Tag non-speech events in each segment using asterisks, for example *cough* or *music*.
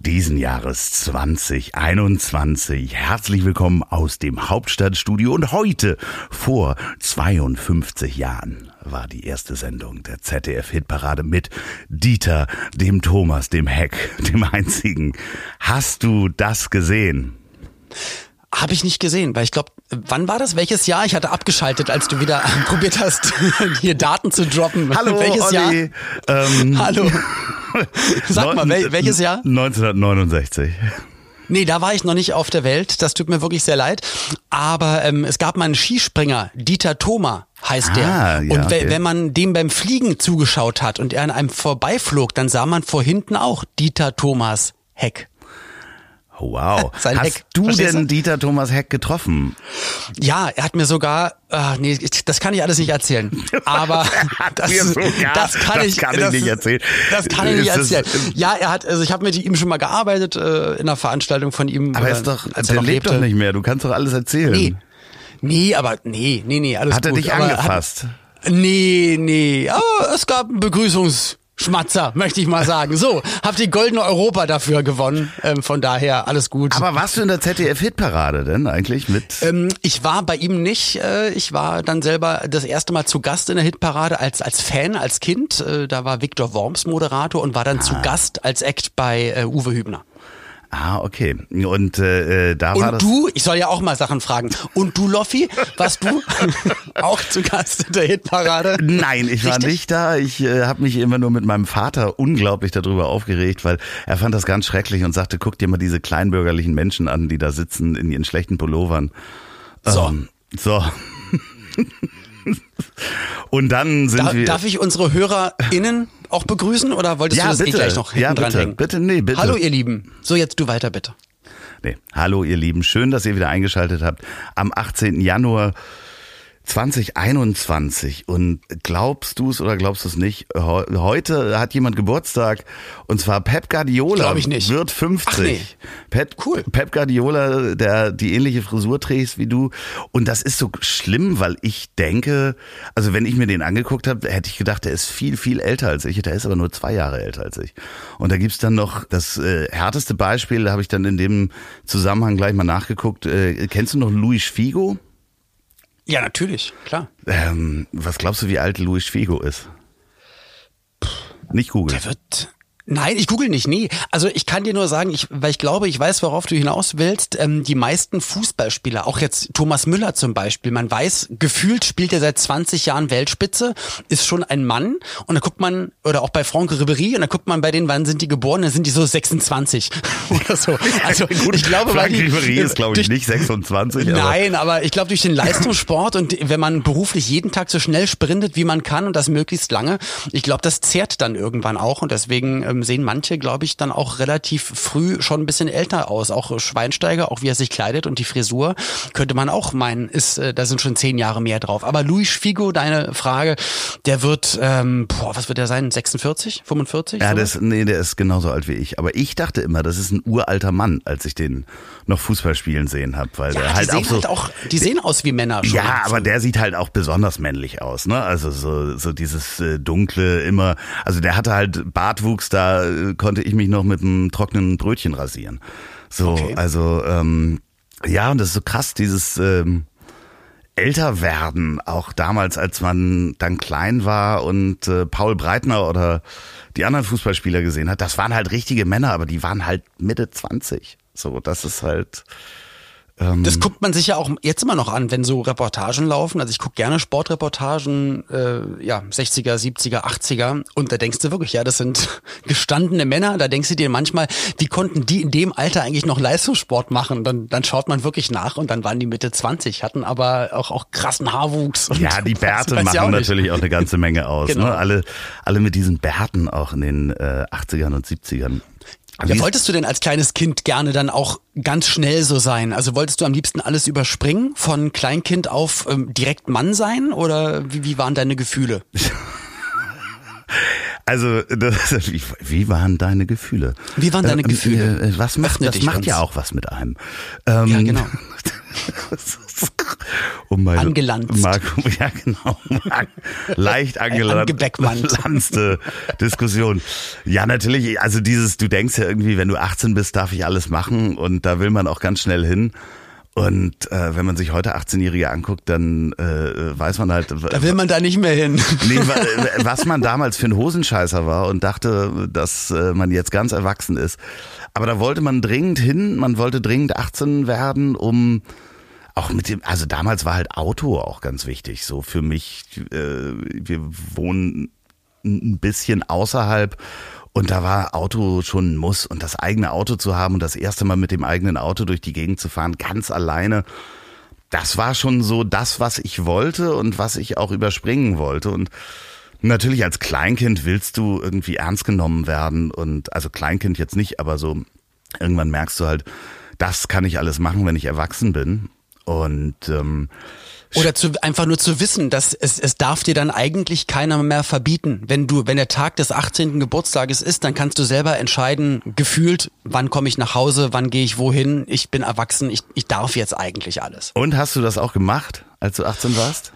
diesen Jahres 2021. Herzlich willkommen aus dem Hauptstadtstudio und heute vor 52 Jahren war die erste Sendung der ZDF Hitparade mit Dieter, dem Thomas, dem Heck, *laughs* dem einzigen. Hast du das gesehen? Habe ich nicht gesehen, weil ich glaube, wann war das? Welches Jahr? Ich hatte abgeschaltet, als du wieder *laughs* probiert hast, *laughs* hier Daten zu droppen. Hallo, welches Olli. Jahr? Ähm, Hallo. *laughs* Sag mal, wel welches Jahr? 1969. Nee, da war ich noch nicht auf der Welt. Das tut mir wirklich sehr leid. Aber ähm, es gab mal einen Skispringer, Dieter Thoma heißt der. Ah, ja, und okay. wenn man dem beim Fliegen zugeschaut hat und er an einem vorbeiflog, dann sah man vor hinten auch Dieter Thomas Heck. Wow. *laughs* Sein Hast Heck. du denn? Dieter Thomas Heck getroffen? Ja, er hat mir sogar, ah, nee, das kann ich alles nicht erzählen. *laughs* Aber das, sogar- das kann das ich, kann ich nicht erzählen. Das kann ich nicht das- erzählen. Ja, er hat, also ich habe mit ihm schon mal gearbeitet äh, in einer Veranstaltung von ihm. Aber äh, er ist doch, er lebt lebte. doch nicht mehr. Du kannst doch alles erzählen. Nee. Nee, aber nee, nee, nee, alles Hat er gut. dich aber angefasst? Hat, nee, nee. Aber es gab einen Begrüßungsschmatzer, möchte ich mal sagen. So, hab die goldene Europa dafür gewonnen. Ähm, von daher alles gut. Aber warst du in der ZDF-Hitparade denn eigentlich mit? Ähm, ich war bei ihm nicht. Äh, ich war dann selber das erste Mal zu Gast in der Hitparade als, als Fan, als Kind. Äh, da war Viktor Worms Moderator und war dann zu Gast als Act bei äh, Uwe Hübner. Ah, okay. Und äh, äh, da war Und das. du, ich soll ja auch mal Sachen fragen. Und du, Loffi, warst du *laughs* auch zu Gast in der Hitparade? Nein, ich war Richtig? nicht da. Ich äh, habe mich immer nur mit meinem Vater unglaublich darüber aufgeregt, weil er fand das ganz schrecklich und sagte, guck dir mal diese kleinbürgerlichen Menschen an, die da sitzen in ihren schlechten Pullovern. So. Ähm, so. *laughs* und dann sind Da, wir. darf ich unsere HörerInnen auch begrüßen oder wolltest Ja, du das eh bitte. gleich noch hinten Ja, bitte. hängen? Bitte, nee, bitte. Hallo ihr Lieben. So, jetzt du weiter bitte. Nee. Hallo ihr Lieben, schön, dass ihr wieder eingeschaltet habt am 18. Januar 2021. Und glaubst du es oder glaubst du es nicht? Heu- Heute hat jemand Geburtstag und zwar Pep Guardiola. Glaub ich nicht. Wird 50. Ach nee. Pep, Cool. Pep Guardiola, der die ähnliche Frisur trägt wie du. Und das ist so schlimm, weil ich denke, also wenn ich mir den angeguckt habe, hätte ich gedacht, der ist viel, viel älter als ich. Der ist aber nur zwei Jahre älter als ich. Und da gibt's dann noch das äh, härteste Beispiel, da habe ich dann in dem Zusammenhang gleich mal nachgeguckt. Äh, kennst du noch Luis Figo? Ja, natürlich, klar. Ähm, was glaubst du, wie alt Luis Figo ist? Nicht googeln. Der wird. Nein, ich google nicht, nee. Also ich kann dir nur sagen, ich, weil ich glaube, ich weiß, worauf du hinaus willst. Ähm, die meisten Fußballspieler, auch jetzt Thomas Müller zum Beispiel, man weiß, gefühlt spielt er seit 20 Jahren Weltspitze, ist schon ein Mann. Und dann guckt man, oder auch bei Franck Ribéry, und dann guckt man bei denen, wann sind die geboren, dann sind die so 26 *laughs* oder so. Also ich glaube, weil Frank die, Ribéry ist, glaube ich, durch- nicht 26. aber- Nein, aber ich glaube durch den Leistungssport und wenn man beruflich jeden Tag so schnell sprintet, wie man kann und das möglichst lange, ich glaube, das zehrt dann irgendwann auch und deswegen ähm, sehen manche, glaube ich, dann auch relativ früh schon ein bisschen älter aus. Auch Schweinsteiger, auch wie er sich kleidet und die Frisur, könnte man auch meinen, ist, äh, da sind schon zehn Jahre mehr drauf. Aber Luis Figo, deine Frage, der wird, ähm, boah, was wird der sein? 46, 45? Ja, sowas? das, nee, der ist genauso alt wie ich. Aber ich dachte immer, das ist ein uralter Mann, als ich den noch Fußball spielen sehen habe, weil ja, der die halt sehen auch so. halt auch, die sehen aus wie Männer schon. ja, aber der sieht halt auch besonders männlich aus, ne? Also so so dieses äh, dunkle immer. Also der hatte halt Bartwuchs, da äh, konnte ich mich noch mit einem trockenen Brötchen rasieren. So, Okay. also ähm, ja, und das ist so krass, dieses ähm, älter werden, auch damals, als man dann klein war und äh, Paul Breitner oder die anderen Fußballspieler gesehen hat, das waren halt richtige Männer, aber die waren halt Mitte 20. So, das ist halt das guckt man sich ja auch jetzt immer noch an, wenn so Reportagen laufen. Also ich gucke gerne Sportreportagen, äh, ja, 60er, 70er, 80er. Und da denkst du wirklich, ja, das sind *laughs* gestandene Männer. Da denkst du dir manchmal, wie konnten die in dem Alter eigentlich noch Leistungssport machen? Dann, dann schaut man wirklich nach und dann waren die Mitte 20, hatten aber auch, auch krassen Haarwuchs. ja, die *laughs* Bärte machen auch natürlich auch eine ganze Menge aus. Ne? genau. ne? Alle, alle mit diesen Bärten auch in den äh, 80ern und 70ern. Ja, wolltest du denn als kleines Kind gerne dann auch ganz schnell so sein? Also wolltest du am liebsten alles überspringen, von Kleinkind auf ähm, direkt Mann sein oder wie, wie waren deine Gefühle? *laughs* Also, das, wie, wie, waren deine Gefühle? Wie waren deine äh, Gefühle? Äh, was macht, das macht uns. ja auch was mit einem. Ähm, ja, genau. *laughs* *laughs* um meine Angelanzt. Mark, ja, genau. Leicht angelanzte Diskussion. Ja, natürlich. Also dieses, du denkst ja irgendwie, wenn du 18 bist, darf ich alles machen und da will man auch ganz schnell hin. Und äh, wenn man sich heute 18-Jährige anguckt, dann äh, weiß man halt. Da will man da nicht mehr hin. Nee, was man damals für ein Hosenscheißer war und dachte, dass äh, man jetzt ganz erwachsen ist. Aber da wollte man dringend hin, man wollte dringend 18 werden, um auch mit dem, also damals war halt Auto auch ganz wichtig. So für mich, äh, wir wohnen ein bisschen außerhalb und da war Auto schon ein Muss und das eigene Auto zu haben und das erste Mal mit dem eigenen Auto durch die Gegend zu fahren, ganz alleine, das war schon so das, was ich wollte und was ich auch überspringen wollte und Natürlich als Kleinkind willst du irgendwie ernst genommen werden und also Kleinkind jetzt nicht, aber so irgendwann merkst du halt, das kann ich alles machen, wenn ich erwachsen bin. Und ähm, oder zu, einfach nur zu wissen, dass es, es darf dir dann eigentlich keiner mehr verbieten. Wenn du, wenn der Tag des 18. Geburtstages ist, dann kannst du selber entscheiden, gefühlt, wann komme ich nach Hause, wann gehe ich wohin, ich bin erwachsen, ich, ich darf jetzt eigentlich alles. Und hast du das auch gemacht, als du 18 warst?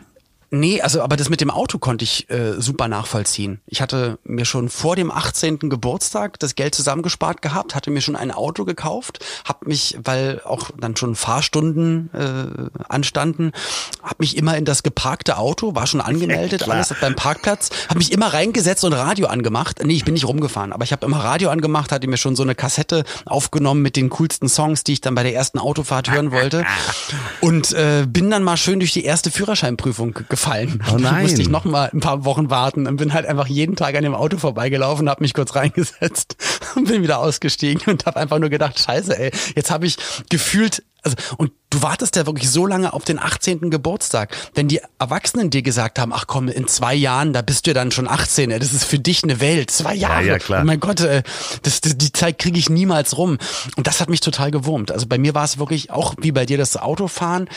Nee, also aber das mit dem Auto konnte ich äh, super nachvollziehen. Ich hatte mir schon vor dem 18. Geburtstag das Geld zusammengespart gehabt, hatte mir schon ein Auto gekauft, habe mich, weil auch dann schon Fahrstunden äh, anstanden, habe mich immer in das geparkte Auto, war schon angemeldet, *laughs* ja, alles beim Parkplatz, habe mich immer reingesetzt und Radio angemacht. Nee, ich bin nicht rumgefahren, aber ich habe immer Radio angemacht, hatte mir schon so eine Kassette aufgenommen mit den coolsten Songs, die ich dann bei der ersten Autofahrt hören wollte *laughs* und äh, bin dann mal schön durch die erste Führerscheinprüfung gefahren gefallen. Oh nein. Da musste ich noch mal ein paar Wochen warten und bin halt einfach jeden Tag an dem Auto vorbeigelaufen, habe mich kurz reingesetzt *laughs* und bin wieder ausgestiegen und habe einfach nur gedacht, scheiße, ey, jetzt habe ich gefühlt also, und du wartest ja wirklich so lange auf den 18. Geburtstag. Wenn die Erwachsenen dir gesagt haben, ach komm, in zwei Jahren, da bist du ja dann schon 18, ey, das ist für dich eine Welt. Zwei Jahre. Ja, ja klar. Oh mein Gott, das, das, die Zeit kriege ich niemals rum. Und das hat mich total gewurmt. Also bei mir war es wirklich auch wie bei dir das Autofahren.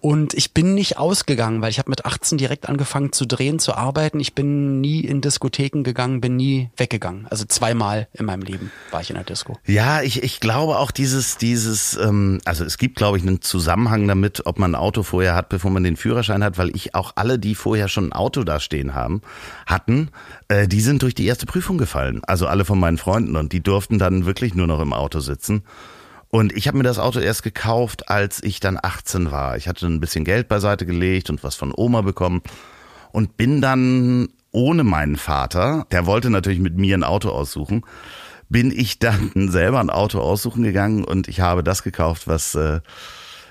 Und ich bin nicht ausgegangen, weil ich habe mit 18 direkt angefangen zu drehen, zu arbeiten. Ich bin nie in Diskotheken gegangen, bin nie weggegangen. Also zweimal in meinem Leben war ich in der Disco. Ja, ich, ich glaube auch dieses, dieses, ähm, also es gibt gibt, glaube ich, einen Zusammenhang damit, ob man ein Auto vorher hat, bevor man den Führerschein hat, weil ich auch alle, die vorher schon ein Auto da stehen haben, hatten, äh, die sind durch die erste Prüfung gefallen. Also alle von meinen Freunden und die durften dann wirklich nur noch im Auto sitzen. Und ich habe mir das Auto erst gekauft, als ich dann 18 war. Ich hatte ein bisschen Geld beiseite gelegt und was von Oma bekommen und bin dann ohne meinen Vater, der wollte natürlich mit mir ein Auto aussuchen, bin ich dann *laughs* selber ein Auto aussuchen gegangen und ich habe das gekauft, was äh,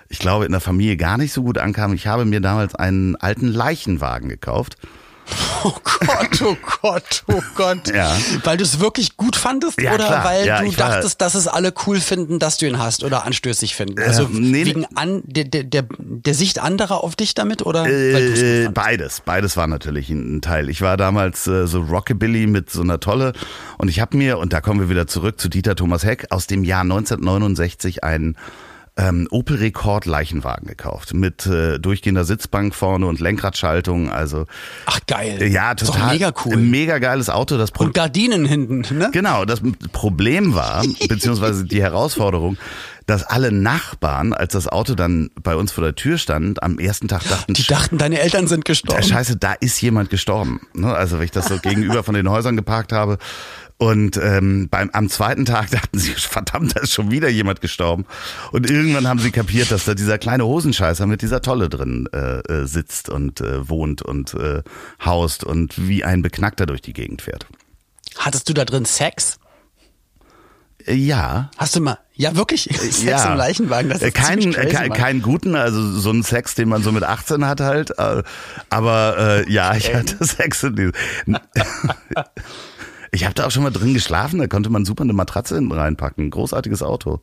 ich glaube in der Familie gar nicht so gut ankam. Ich habe mir damals einen alten Leichenwagen gekauft *laughs* Oh Gott, oh Gott, oh Gott. Ja. Weil du es wirklich gut fandest ja, oder klar. weil ja, du dachtest, dass es alle cool finden, dass du ihn hast oder anstößig finden? Also äh, nee, wegen an, der, der, der, der Sicht anderer auf dich damit oder? Äh, beides, beides war natürlich ein Teil. Ich war damals äh, so Rockabilly mit so einer Tolle und ich habe mir, und da kommen wir wieder zurück zu Dieter Thomas Heck, aus dem Jahr 1969 einen ähm, Opel Rekord Leichenwagen gekauft mit äh, durchgehender Sitzbank vorne und Lenkradschaltung. Also ach geil, äh, ja total mega cool, mega geiles Auto. Das Pro und Gardinen hinten, ne? Genau, das Problem war *laughs* beziehungsweise die Herausforderung, dass alle Nachbarn, als das Auto dann bei uns vor der Tür stand, am ersten Tag dachten, die dachten, deine Eltern sind gestorben. Scheiße, da ist jemand gestorben. Ne? Also wenn ich das so gegenüber von den Häusern geparkt habe, und ähm, beim, am zweiten Tag *laughs* dachten sie, verdammt, da ist schon wieder jemand gestorben. Und irgendwann haben sie kapiert, dass da dieser kleine Hosenscheißer mit dieser Tolle drin äh, äh, sitzt und äh, wohnt und äh, haust und wie ein Beknackter durch die Gegend fährt. Hattest du da drin Sex? Äh, ja. Hast du mal, Ja, wirklich. *laughs* Sex ja. im Leichenwagen. Das ist keinen, ziemlich crazy, kein, keinen guten, also so einen Sex, den man so mit 18 hat halt. äh, Aber äh, ja, ich hatte Sex in diesem. *laughs* Ich habe da auch schon mal drin geschlafen, da konnte man super eine Matratze hinten reinpacken. Großartiges Auto.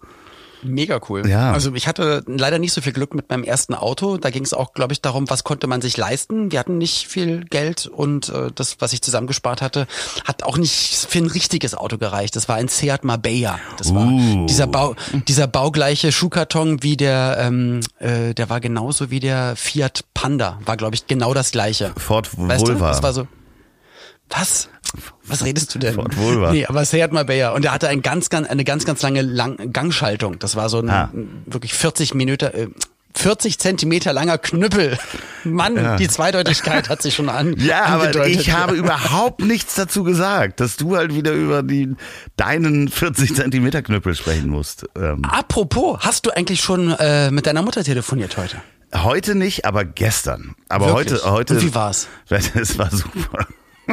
Mega cool. Ja. Also ich hatte leider nicht so viel Glück mit meinem ersten Auto. Da ging es auch, glaube ich, darum, was konnte man sich leisten. Wir hatten nicht viel Geld und äh, das, was ich zusammengespart hatte, hat auch nicht für ein richtiges Auto gereicht. Das war ein Seat Marbella. Das war Uh. dieser Bau, dieser baugleiche Schuhkarton wie der, ähm, äh, der war genauso wie der Fiat Panda. War, glaube ich, genau das gleiche. Ford Weißt du, Vulva. das war so. Was? Was redest du denn? Ford Vulva. Nee, aber Seat Marbella. Und er hatte ein ganz, ganz, eine ganz, ganz lange Lang Gangschaltung. Das war so ein Ah. wirklich 40 Minuten, äh, 40 Zentimeter langer Knüppel. Mann, Ja. die Zweideutigkeit hat sich schon an. *laughs* Ja, aber angedeutet. ich habe überhaupt nichts dazu gesagt, dass du halt wieder über die deinen 40 Zentimeter Knüppel sprechen musst. Ähm, Apropos, hast du eigentlich schon äh, mit deiner Mutter telefoniert heute? heute nicht, aber gestern. Aber Wirklich? heute, heute. Und wie war's? *laughs* Es war super.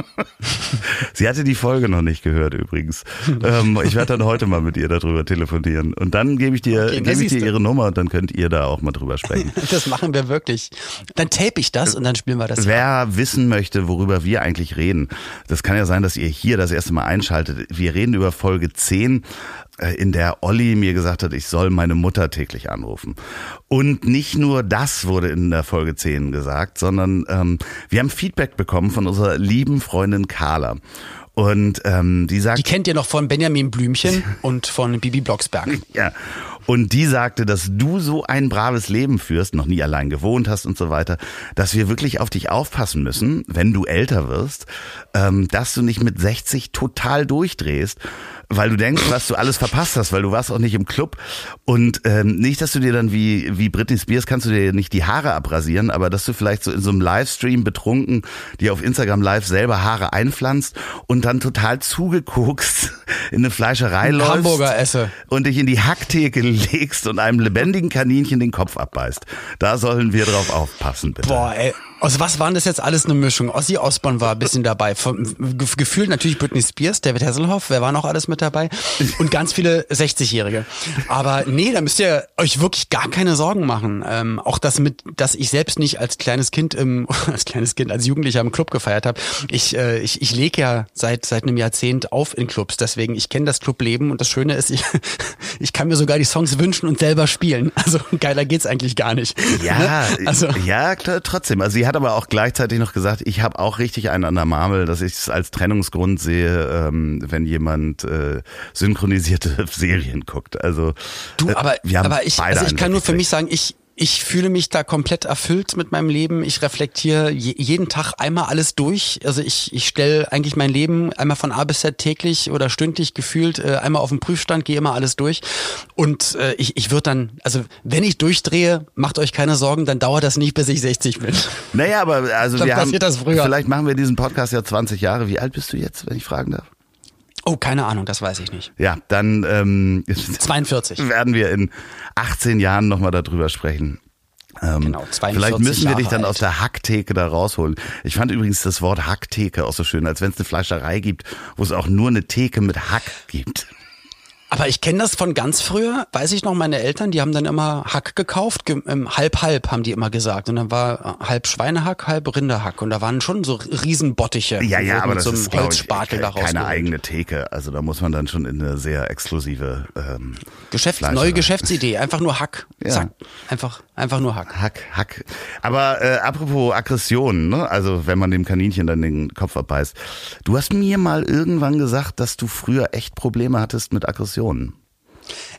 *laughs* Sie hatte die Folge noch nicht gehört übrigens. ähm, ich werde dann heute mal mit ihr darüber telefonieren. Und dann gebe ich dir, Okay, gebe ich dir ihre Nummer und dann könnt ihr da auch mal drüber sprechen. *laughs* Das machen wir wirklich. Dann tape ich das und dann spielen wir das. Wer wissen möchte, worüber wir eigentlich reden, das kann ja sein, dass ihr hier das erste Mal einschaltet. Wir reden über Folge 10, äh, in der Olli mir gesagt hat, ich soll meine Mutter täglich anrufen. Und nicht nur das wurde in der Folge 10 gesagt, sondern ähm, wir haben Feedback bekommen von unserer lieben Freundin Carla. Und ähm, die sagt, Die kennt ihr noch von Benjamin Blümchen *laughs* und von Bibi Blocksberg. ja. Und die sagte, dass du so ein braves Leben führst, noch nie allein gewohnt hast und so weiter, dass wir wirklich auf dich aufpassen müssen, wenn du älter wirst, ähm, dass du nicht mit 60 total durchdrehst, weil du denkst, was du alles verpasst hast, weil du warst auch nicht im Club und ähm, nicht, dass du dir dann wie wie Britney Spears kannst du dir nicht die Haare abrasieren, aber dass du vielleicht so in so einem Livestream betrunken dir auf Instagram Live selber Haare einpflanzt und dann total zugeguckst *laughs* in eine Fleischerei läufst Hamburger esse. und dich in die Hacktheke legst und einem lebendigen Kaninchen den Kopf abbeißt. Da sollen wir drauf aufpassen, bitte. Boah, ey. Aus was waren das jetzt alles eine Mischung? Ossi Osborn war ein bisschen dabei. Ge- gefühlt natürlich Britney Spears, David Hasselhoff, wer war noch alles mit dabei? Und ganz viele 60-Jährige. Aber nee, da müsst ihr euch wirklich gar keine Sorgen machen. Ähm, auch das mit, dass ich selbst nicht als kleines Kind im, *laughs* als kleines Kind, als Jugendlicher im Club gefeiert habe. Ich, äh, ich, ich lege ja seit, seit einem Jahrzehnt auf in Clubs. Deswegen, ich kenne das Clubleben und das Schöne ist, *laughs* ich, ich kann mir sogar die Songs wünschen und selber spielen. Also geiler geht's eigentlich gar nicht. Ja, *laughs* also ja, klar, trotzdem. Also sie hat aber auch gleichzeitig noch gesagt, ich habe auch richtig einen an der Marmel, dass ich es als Trennungsgrund sehe, ähm, wenn jemand äh, synchronisierte *laughs* Serien guckt. Also Du, äh, aber, wir haben aber ich, also ich kann nur für mich sagen, ich, ich fühle mich da komplett erfüllt mit meinem Leben. Ich reflektiere je, jeden Tag einmal alles durch. Also ich, ich stelle eigentlich mein Leben einmal von A bis Z täglich oder stündlich gefühlt äh, einmal auf den Prüfstand, gehe immer alles durch. Und äh, ich, ich würde dann, also wenn ich durchdrehe, macht euch keine Sorgen, dann dauert das nicht, bis ich 60 bin. Naja, aber also Dann wir haben, passiert das früher. vielleicht machen wir diesen Podcast ja 20 Jahre. Wie alt bist du jetzt, wenn ich fragen darf? Oh, keine Ahnung, das weiß ich nicht. Ja, dann ähm, *laughs* 42. werden wir in 18 Jahren nochmal darüber sprechen. Ähm, Genau, 42 vielleicht müssen wir dich Jahre dann alt. aus der Hacktheke da rausholen. Ich fand übrigens das Wort Hacktheke auch so schön, als wenn es eine Fleischerei gibt, wo es auch nur eine Theke mit Hack gibt. Aber ich kenne das von ganz früher, weiß ich noch, meine Eltern, die haben dann immer Hack gekauft, ge ähm, halb halb haben die immer gesagt. Und dann war äh, halb Schweinehack, halb Rinderhack. Und da waren schon so Riesenbottiche. Ja, ja, aber mit das so einem ist ich, Holzspatel da keine rausgeholt. eigene Theke. Also da muss man dann schon in eine sehr exklusive ähm, Geschäfts Fleischerei. neue Geschäftsidee, einfach nur Hack. Ja. Zack. Einfach, einfach nur Hack. Hack, Hack. Aber äh, apropos Aggression, ne? also wenn man dem Kaninchen dann den Kopf abbeißt. Du hast mir mal irgendwann gesagt, dass du früher echt Probleme hattest mit Aggressionen.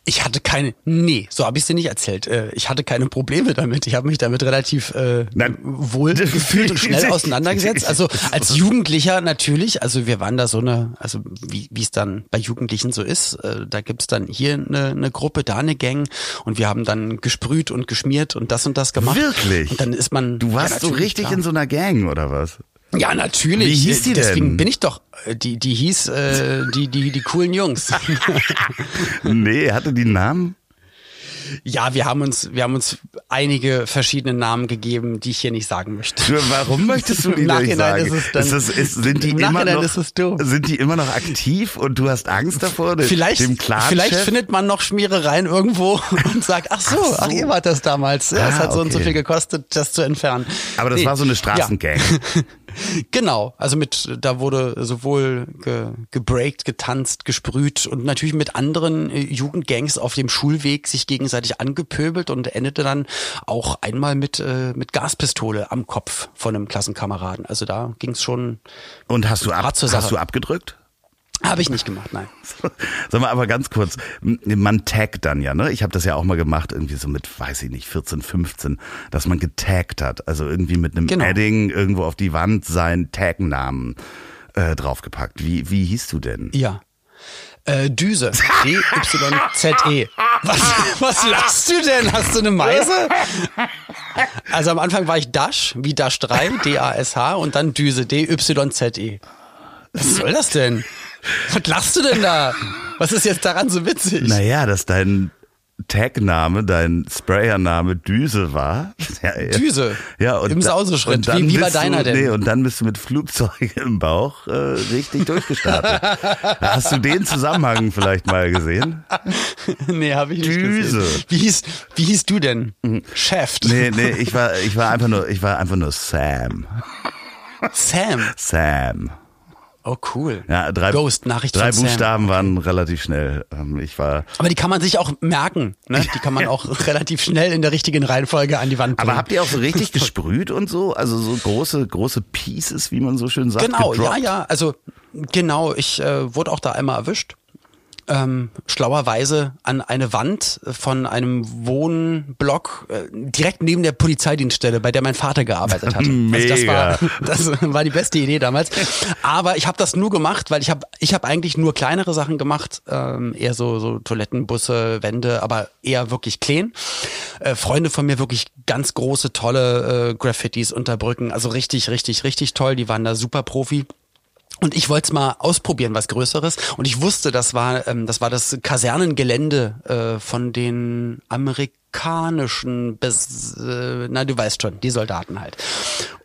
Ich hatte keine, nee, so habe ich dir nicht erzählt. Äh, Ich hatte keine Probleme damit. Ich habe mich damit relativ äh, wohl *laughs* gefühlt und schnell *laughs* auseinandergesetzt. Also als Jugendlicher natürlich. Also wir waren da so eine, also wie es dann bei Jugendlichen so ist. Äh, Da gibt's dann hier eine, eine Gruppe, da eine Gang und wir haben dann gesprüht und geschmiert und das und das gemacht. Wirklich? Und dann ist man. Du warst ja, so richtig klar. in so einer Gang oder was? Ja, natürlich. Wie hieß die Deswegen denn? bin ich doch, äh, die, die hieß, äh, die, die, die coolen Jungs. *laughs* nee, hatte die einen Namen? Ja, wir haben uns, wir haben uns einige verschiedene Namen gegeben, die ich hier nicht sagen möchte. Warum möchtest du die nicht sagen? Ist es dann, ist es, ist, sind die immer noch, sind die immer noch aktiv und du hast Angst davor? Vielleicht, dem vielleicht findet man noch Schmierereien irgendwo und sagt, ach so, ach, so. ach ihr wart das damals. Ja, ah, es hat so okay. und so viel gekostet, das zu entfernen. Aber das nee. war so eine Straßengang. Ja. *laughs* Genau, also mit, da wurde sowohl ge, gebreakt, getanzt, gesprüht und natürlich mit anderen äh, Jugendgangs auf dem Schulweg sich gegenseitig angepöbelt und endete dann auch einmal mit, äh, mit Gaspistole am Kopf von einem Klassenkameraden. Also da ging es schon. Und hast du, ab, hast du abgedrückt? Habe ich nicht gemacht, nein. *laughs* Sag mal, aber ganz kurz, man taggt dann ja, ne? Ich habe das ja auch mal gemacht, irgendwie so mit, weiß ich nicht, 14, 15, dass man getaggt hat. Also irgendwie mit einem genau. Adding irgendwo auf die Wand seinen Tagnamen äh, draufgepackt. Wie, wie hieß du denn? Ja. Äh, Düse. *laughs* D-Y-Z-E. Was, was lachst du denn? Hast du eine Meise? Also am Anfang war ich Dash, wie Dash 3, D-A-S-H und dann Düse, D-Y-Z-E. Was soll das denn? *laughs* Was lachst du denn da? Was ist jetzt daran so witzig? Naja, dass dein Tagname, dein Sprayername Düse war. Ja, Düse? Ja, und Im Sauseschritt. Wie, wie war deiner du, denn? Nee, und dann bist du mit Flugzeug im Bauch äh, richtig durchgestartet. *laughs* Hast du den Zusammenhang vielleicht mal gesehen? nee, habe ich nicht Düse. Gesehen. Wie hieß, wie hieß du denn? Mhm. Chef? Nee, nee, ich war, ich war einfach nur, ich war einfach nur Sam. Sam? Sam. Oh, cool. Ja, drei, Ghost, Nachricht drei Buchstaben okay. waren relativ schnell. Ähm, ich war. Aber die kann man sich auch merken. Ne? Die kann man *laughs* auch relativ schnell in der richtigen Reihenfolge an die Wand bringen. Aber habt ihr auch so *laughs* richtig gesprüht und so? Also so große, große Pieces, wie man so schön sagt. Genau, gedroppt? ja, ja. Also genau, ich äh, wurde auch da einmal erwischt ähm, schlauerweise an eine Wand von einem Wohnblock äh, direkt neben der Polizeidienststelle, bei der mein Vater gearbeitet hat. *laughs* Also das war *laughs* das war die beste Idee damals. Aber ich habe das nur gemacht, weil ich habe ich habe eigentlich nur kleinere Sachen gemacht, ähm, eher so so Toilettenbusse, Wände, aber eher wirklich clean. Äh, Freunde von mir wirklich ganz große tolle äh, Graffitis unter Brücken, also richtig richtig richtig toll. Die waren da super Profi. Und ich wollte es mal ausprobieren, was Größeres. Und ich wusste, das war, ähm, das war das Kasernengelände äh, von den amerikanischen, Bes äh, na du weißt schon, die Soldaten halt.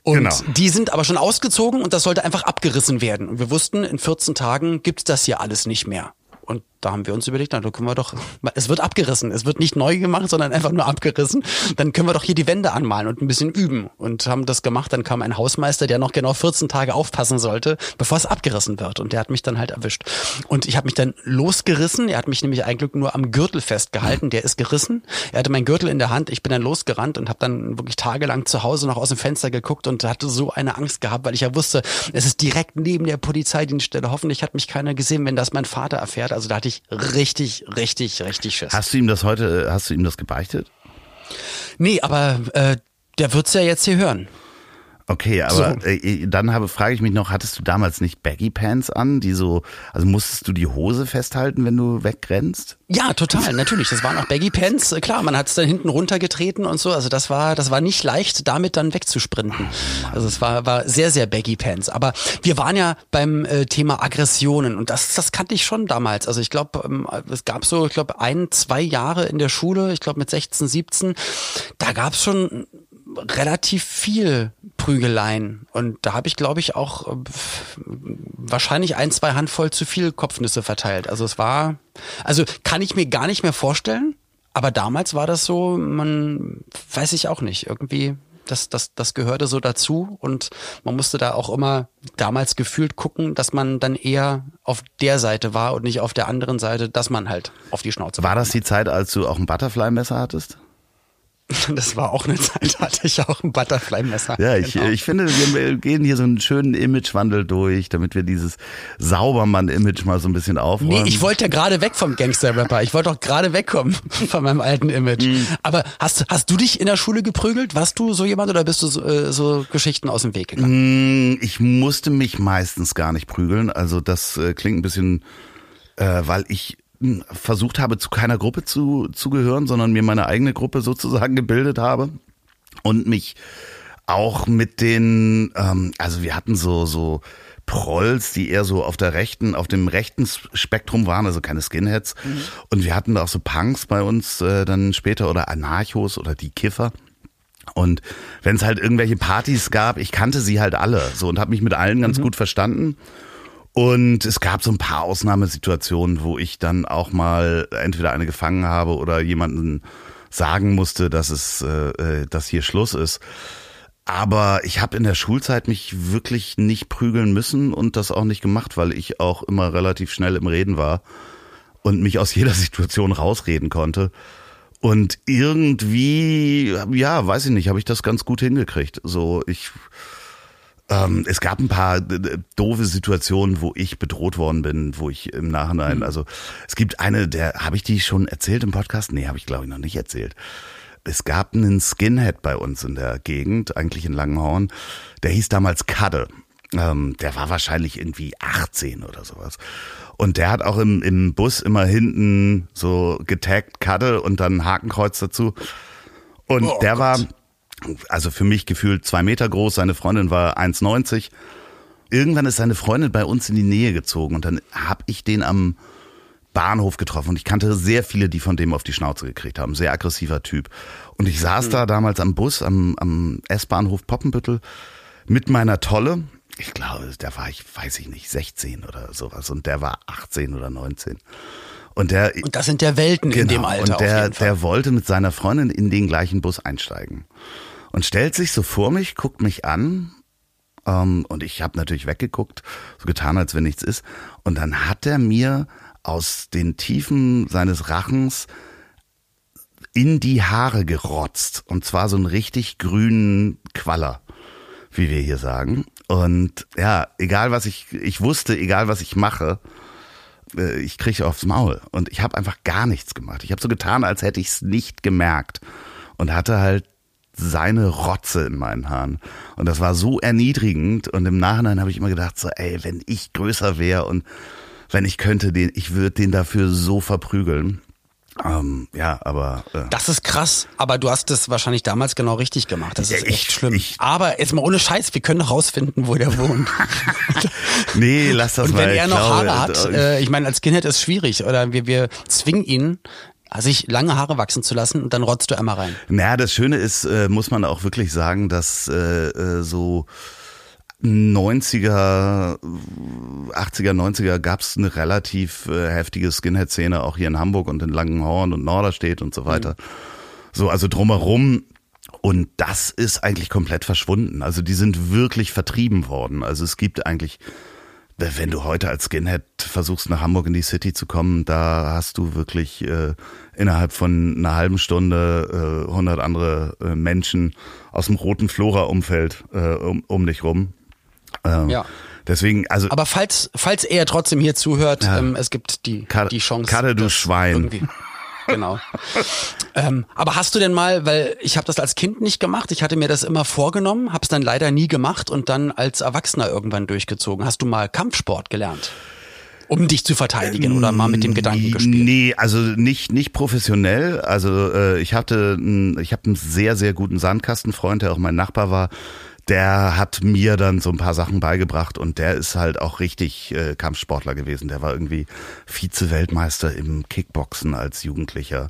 Und genau. die sind aber schon ausgezogen und das sollte einfach abgerissen werden. Und wir wussten, in 14 Tagen gibt's das hier alles nicht mehr. Und da haben wir uns überlegt, na, da können wir doch, es wird abgerissen. Es wird nicht neu gemacht, sondern einfach nur abgerissen. Dann können wir doch hier die Wände anmalen und ein bisschen üben. Und haben das gemacht. Dann kam ein Hausmeister, der noch genau 14 Tage aufpassen sollte, bevor es abgerissen wird. Und der hat mich dann halt erwischt. Und ich habe mich dann losgerissen. Er hat mich nämlich eigentlich nur am Gürtel festgehalten. Der ist gerissen. Er hatte meinen Gürtel in der Hand. Ich bin dann losgerannt und habe dann wirklich tagelang zu Hause noch aus dem Fenster geguckt und hatte so eine Angst gehabt, weil ich ja wusste, es ist direkt neben der Polizeidienststelle. Hoffentlich hat mich keiner gesehen, wenn das mein Vater erfährt. Also da hatte ich richtig, richtig, richtig Schiss. Hast du ihm das heute, hast du ihm das gebeichtet? Nee, aber äh, der wird's ja jetzt hier hören. Okay, aber so. äh, dann habe, frage ich mich noch, hattest du damals nicht Baggy Pants an, die so, also musstest du die Hose festhalten, wenn du wegrennst? Ja, total, natürlich. Das waren auch Baggy Pants. Klar, man hat es dann hinten runtergetreten und so. Also das war, das war nicht leicht, damit dann wegzusprinten. Also es war, war sehr, sehr Baggy Pants. Aber wir waren ja beim äh, Thema Aggressionen und das, das kannte ich schon damals. Also ich glaube, ähm, es gab so, ich glaube, ein, zwei Jahre in der Schule, ich glaube mit 16, 17, da gab es schon relativ viel Prügeleien. Und da habe ich, glaube ich, auch äh, wahrscheinlich ein, zwei Handvoll zu viel Kopfnüsse verteilt. Also es war, also kann ich mir gar nicht mehr vorstellen. Aber damals war das so, man weiß ich auch nicht, irgendwie, das, das, das gehörte so dazu und man musste da auch immer damals gefühlt gucken, dass man dann eher auf der Seite war und nicht auf der anderen Seite, dass man halt auf die Schnauze war. War das die Zeit, als du auch ein Butterfly-Messer hattest? *laughs* Das war auch eine Zeit, da hatte ich auch ein Butterfly-Messer. Ja, ich, genau. ich finde, wir gehen hier so einen schönen Imagewandel durch, damit wir dieses Saubermann-Image mal so ein bisschen aufräumen. Nee, ich wollte ja gerade weg vom Gangster-Rapper. Ich wollte auch gerade wegkommen *laughs* von meinem alten Image. Mhm. Aber hast, hast du dich in der Schule geprügelt? Warst du so jemand oder bist du so, äh, so Geschichten aus dem Weg gegangen? Mm, ich musste mich meistens gar nicht prügeln. Also das äh, klingt ein bisschen, äh, weil ich versucht habe, zu keiner Gruppe zu, zu gehören, sondern mir meine eigene Gruppe sozusagen *laughs* gebildet habe und mich auch mit den, ähm, also wir hatten so, so Prolls, die eher so auf der rechten, auf dem rechten Spektrum waren, also keine Skinheads. Mhm. Und wir hatten da auch so Punks bei uns äh, dann später oder Anarchos oder die Kiffer. Und wenn es halt irgendwelche Partys gab, ich kannte sie halt alle so und habe mich mit allen ganz mhm. gut verstanden. Und es gab so ein paar Ausnahmesituationen, wo ich dann auch mal entweder eine gefangen habe oder jemanden sagen musste, dass es, äh, äh dass hier Schluss ist. Aber ich habe in der Schulzeit mich wirklich nicht prügeln müssen und das auch nicht gemacht, weil ich auch immer relativ schnell im Reden war und mich aus *laughs* jeder Situation rausreden konnte. Und irgendwie, ja, weiß ich nicht, habe ich das ganz gut hingekriegt. So, ich, ähm, es gab ein paar doofe Situationen, wo ich bedroht worden bin, wo ich im Nachhinein, mhm. also es gibt eine, der, habe ich die schon erzählt im Podcast? Nee, habe ich glaube ich noch nicht erzählt es gab einen Skinhead bei uns in der Gegend, eigentlich in Langenhorn, der hieß damals Kadde. Ähm, der war wahrscheinlich irgendwie 18 oder sowas. Und der hat auch im, im Bus immer hinten so getaggt Kadde und dann Hakenkreuz dazu. Und oh, der Gott. war, also für mich gefühlt zwei Meter groß, seine Freundin war 1,90. Irgendwann ist seine Freundin bei uns in die Nähe gezogen und dann hab ich den am Bahnhof getroffen und ich kannte sehr viele, die von dem auf die Schnauze gekriegt haben. Sehr aggressiver Typ. Und ich saß mhm. da damals am Bus, am, am S-Bahnhof Poppenbüttel mit meiner Tolle. Ich glaube, da war ich, weiß ich nicht, 16 oder sowas. Und der war 18 oder 19. Und der. Und das sind der Welten genau, in dem Alter. Und der, der wollte mit seiner Freundin in den gleichen Bus einsteigen. Und stellt sich so vor mich, guckt mich an ähm, und ich habe natürlich weggeguckt, so getan, als wenn nichts ist. Und dann hat er mir aus den Tiefen seines Rachens in die Haare gerotzt. Und zwar so einen richtig grünen Qualler, wie wir hier sagen. Und ja, egal was ich, ich wusste, egal was ich mache, äh, ich kriege aufs Maul. Und ich habe einfach gar nichts gemacht. Ich habe so getan, als hätte ich es nicht gemerkt. Und hatte halt seine Rotze in meinen Haaren. Und das war so erniedrigend. Und im Nachhinein habe ich immer gedacht, so, ey, wenn ich größer wäre und wenn ich könnte, den, ich würde den dafür so verprügeln. Ähm, ja, aber. Äh. Das ist krass, aber du hast das wahrscheinlich damals genau richtig gemacht. Das ist echt schlimm. Ich, aber jetzt mal ohne Scheiß, wir können doch rausfinden, wo der wohnt. *laughs* nee, lass das Und mal. wenn er noch glaube, Haare hat, äh, ich meine, als Kind ist es schwierig. Oder wir, wir zwingen ihn, sich lange Haare wachsen zu lassen und dann rotzt du einmal rein. Naja, das Schöne ist, äh, muss man auch wirklich sagen, dass äh, äh so 90er, 80er, 90er gab es eine relativ äh, heftige Skinhead-Szene, auch hier in Hamburg und in Langenhorn und Norderstedt und so weiter. Mhm. So, also drumherum. Und das ist eigentlich komplett verschwunden. Also die sind wirklich vertrieben worden. Also es gibt eigentlich, wenn du heute als Skinhead versuchst, nach Hamburg in die City zu kommen, da hast du wirklich äh, innerhalb von einer halben Stunde äh, 100 andere äh, Menschen aus dem roten Flora-Umfeld äh, um, um dich rum ähm, ja. Deswegen, also. Aber falls, falls er trotzdem hier zuhört, ja. ähm, es gibt die, Kade, die Chance. Kade, du Schwein. genau. *laughs* ähm, aber hast du denn mal, weil ich habe das als Kind nicht gemacht, ich hatte mir das immer vorgenommen, habe es dann leider nie gemacht und dann als Erwachsener irgendwann durchgezogen. Hast du mal Kampfsport gelernt? Um dich zu verteidigen oder mal mit dem Gedanken gespielt? Nee, also nicht nicht professionell. Also äh, ich hatte, ich habe einen sehr sehr guten Sandkastenfreund, der auch mein Nachbar war der hat mir dann so ein paar Sachen beigebracht und der ist halt auch richtig äh, Kampfsportler gewesen. Der war irgendwie Vize-Weltmeister im Kickboxen als Jugendlicher.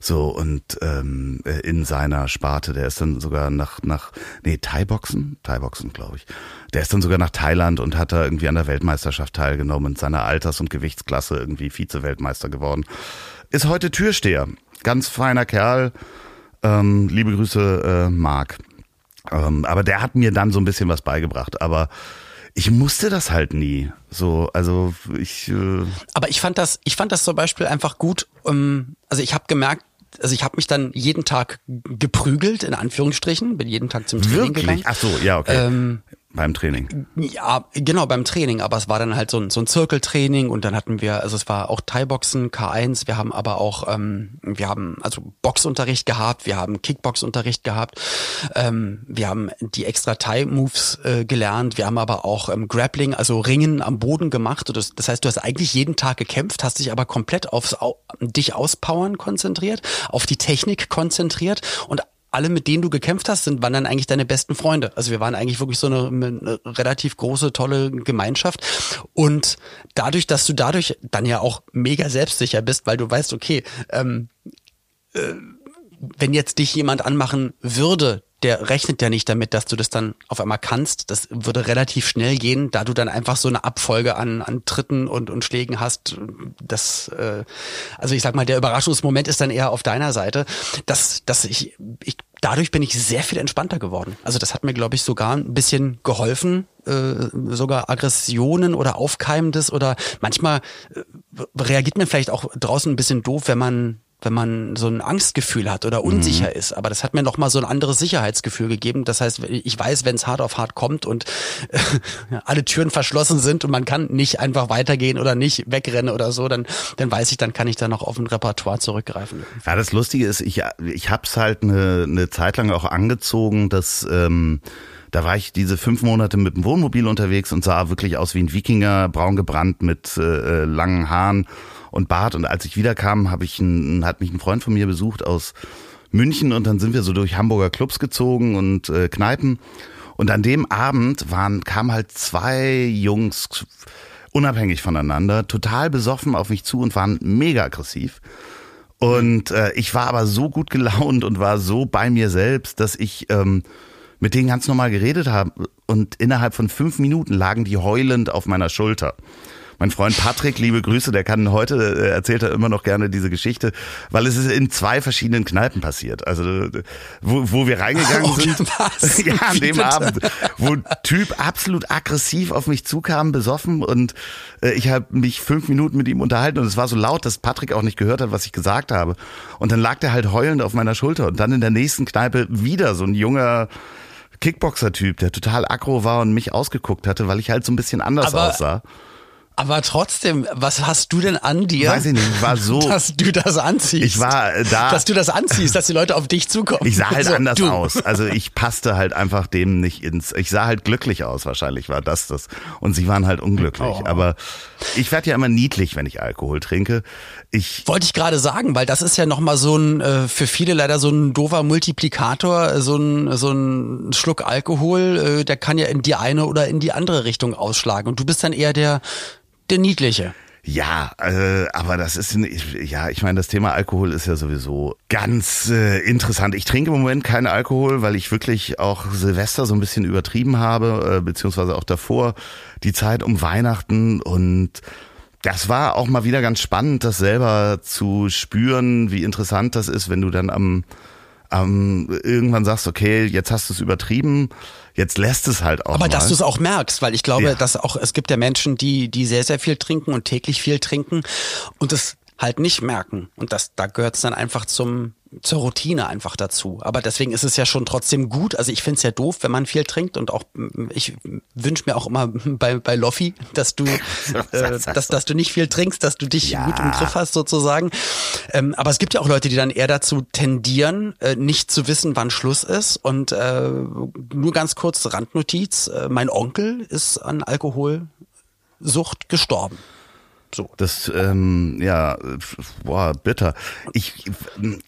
So und ähm, äh, in seiner Sparte, der ist dann sogar nach nach nee Thai-Boxen, Thai-Boxen glaube ich. Der ist dann sogar nach Thailand und hat da irgendwie an der Weltmeisterschaft teilgenommen und seiner Alters- und Gewichtsklasse irgendwie Vize-Weltmeister geworden. Ist heute Türsteher, ganz feiner Kerl. Ähm, liebe Grüße, äh, Marc. Ähm, aber der hat mir dann so ein bisschen was beigebracht. Aber ich musste das halt nie. So, also ich. Äh aber ich fand das, ich fand das zum Beispiel einfach gut. Um, also ich habe gemerkt, also ich habe mich dann jeden Tag geprügelt, in Anführungsstrichen, bin jeden Tag zum Training Wirklich? gegangen. Ach so, ja, okay. Ähm, beim Training. Ja, genau, beim Training. Aber es war dann halt so ein, so ein Zirkeltraining und dann hatten wir, also es war auch Thai-Boxen, K1, wir haben aber auch, ähm, wir haben also Boxunterricht gehabt, wir haben Kickboxunterricht gehabt, ähm, wir haben die extra Thai-Moves äh, gelernt, wir haben aber auch ähm, Grappling, also Ringen am Boden gemacht. Das, das heißt, du hast eigentlich jeden Tag gekämpft, hast dich aber komplett aufs Au dich auspowern konzentriert, auf die Technik konzentriert und alle, mit denen du gekämpft hast, sind, waren dann eigentlich deine besten Freunde. Also wir waren eigentlich wirklich so eine, eine relativ große, tolle Gemeinschaft. Und dadurch, dass du dadurch dann ja auch mega selbstsicher bist, weil du weißt, okay, ähm, äh, wenn jetzt dich jemand anmachen würde, der rechnet ja nicht damit, dass du das dann auf einmal kannst. Das würde relativ schnell gehen, da du dann einfach so eine Abfolge an, an Tritten und, und Schlägen hast. Das, äh, also ich sag mal, der Überraschungsmoment ist dann eher auf deiner Seite. Dass, dass ich, ich, dadurch bin ich sehr viel entspannter geworden. Also das hat mir, glaube ich, sogar ein bisschen geholfen, äh, sogar Aggressionen oder Aufkeimendes oder manchmal äh, reagiert man vielleicht auch draußen ein bisschen doof, wenn man wenn man so ein Angstgefühl hat oder unsicher mhm. ist. Aber das hat mir noch mal so ein anderes Sicherheitsgefühl gegeben. Das heißt, ich weiß, wenn es hart auf hart kommt und äh, *laughs* alle Türen verschlossen sind und man kann nicht einfach weitergehen oder nicht wegrennen oder so, dann, dann weiß ich, dann kann ich da noch auf ein Repertoire zurückgreifen. Ja, das Lustige ist, ich, ich hab's halt eine, eine Zeit lang auch angezogen, dass ähm, da war ich diese fünf Monate mit dem Wohnmobil unterwegs und sah wirklich aus wie ein Wikinger, braun gebrannt mit äh, äh langen Haaren und Bart. Und als ich wiederkam, habe ich ein, hat mich ein Freund von mir besucht aus München und dann sind wir so durch Hamburger Clubs gezogen und äh, Kneipen. Und an dem Abend waren, kamen halt zwei Jungs unabhängig voneinander, total besoffen auf mich zu und waren mega aggressiv. Und äh, ich war aber so gut gelaunt und war so bei mir selbst, dass ich ähm, mit denen ganz normal geredet habe. Und innerhalb von fünf Minuten lagen die heulend auf meiner Schulter. Mein Freund Patrick, liebe Grüße, der kann heute, äh, erzählt er immer noch gerne diese Geschichte, weil es ist in zwei verschiedenen Kneipen passiert. Also wo, wo wir reingegangen oh, sind, was? *laughs* ja, an dem? Abend, wo Typ absolut aggressiv auf mich zukam, besoffen und äh, ich habe mich fünf Minuten mit ihm unterhalten und es war so laut, dass Patrick auch nicht gehört hat, was ich gesagt habe. Und dann lag der halt heulend auf meiner Schulter und dann in der nächsten Kneipe wieder so ein junger Kickboxer-Typ, der total aggro war und mich ausgeguckt hatte, weil ich halt so ein bisschen anders Aber aussah. Aber trotzdem, was hast du denn an dir? Weiß ich nicht, ich war so. Dass du das anziehst. Ich war äh, da. Dass du das anziehst, dass die Leute auf dich zukommen. Ich sah halt so, anders du. aus. Also ich passte halt einfach dem nicht ins. Ich sah halt glücklich aus, wahrscheinlich war das das. Und sie waren halt unglücklich. Oh. Aber ich werde ja immer niedlich, wenn ich Alkohol trinke. Ich wollte ich gerade sagen, weil das ist ja nochmal so ein äh, für viele leider so ein doofer Multiplikator, so ein so ein Schluck Alkohol, äh, der kann ja in die eine oder in die andere Richtung ausschlagen. Und du bist dann eher der der Niedliche. Ja, äh, aber das ist ja, ich meine, das Thema Alkohol ist ja sowieso ganz äh, interessant. Ich trinke im Moment keinen Alkohol, weil ich wirklich auch Silvester so ein bisschen übertrieben habe, äh, beziehungsweise auch davor die Zeit um Weihnachten und das war auch mal wieder ganz spannend, das selber zu spüren, wie interessant das ist, wenn du dann am, am irgendwann sagst, okay, jetzt hast du es übertrieben Jetzt lässt es halt auch. Aber mal. dass du es auch merkst, weil ich glaube, ja. dass auch, es gibt ja Menschen, die, die sehr, sehr viel trinken und täglich viel trinken und es halt nicht merken. Und das, da gehört es dann einfach zum, zur Routine einfach dazu. Aber deswegen ist es ja schon trotzdem gut. Also ich finde es ja doof, wenn man viel trinkt und auch ich wünsche mir auch immer *laughs* bei, bei Loffi, dass du *laughs* äh, dass, dass du nicht viel trinkst, dass du dich ja. gut im Griff hast sozusagen. Ähm, aber es gibt ja auch Leute, die dann eher dazu tendieren, äh, nicht zu wissen, wann Schluss ist. Und äh, nur ganz kurz Randnotiz: äh, Mein Onkel ist an Alkoholsucht gestorben. So. Das, ähm, ja, boah, bitter. Ich,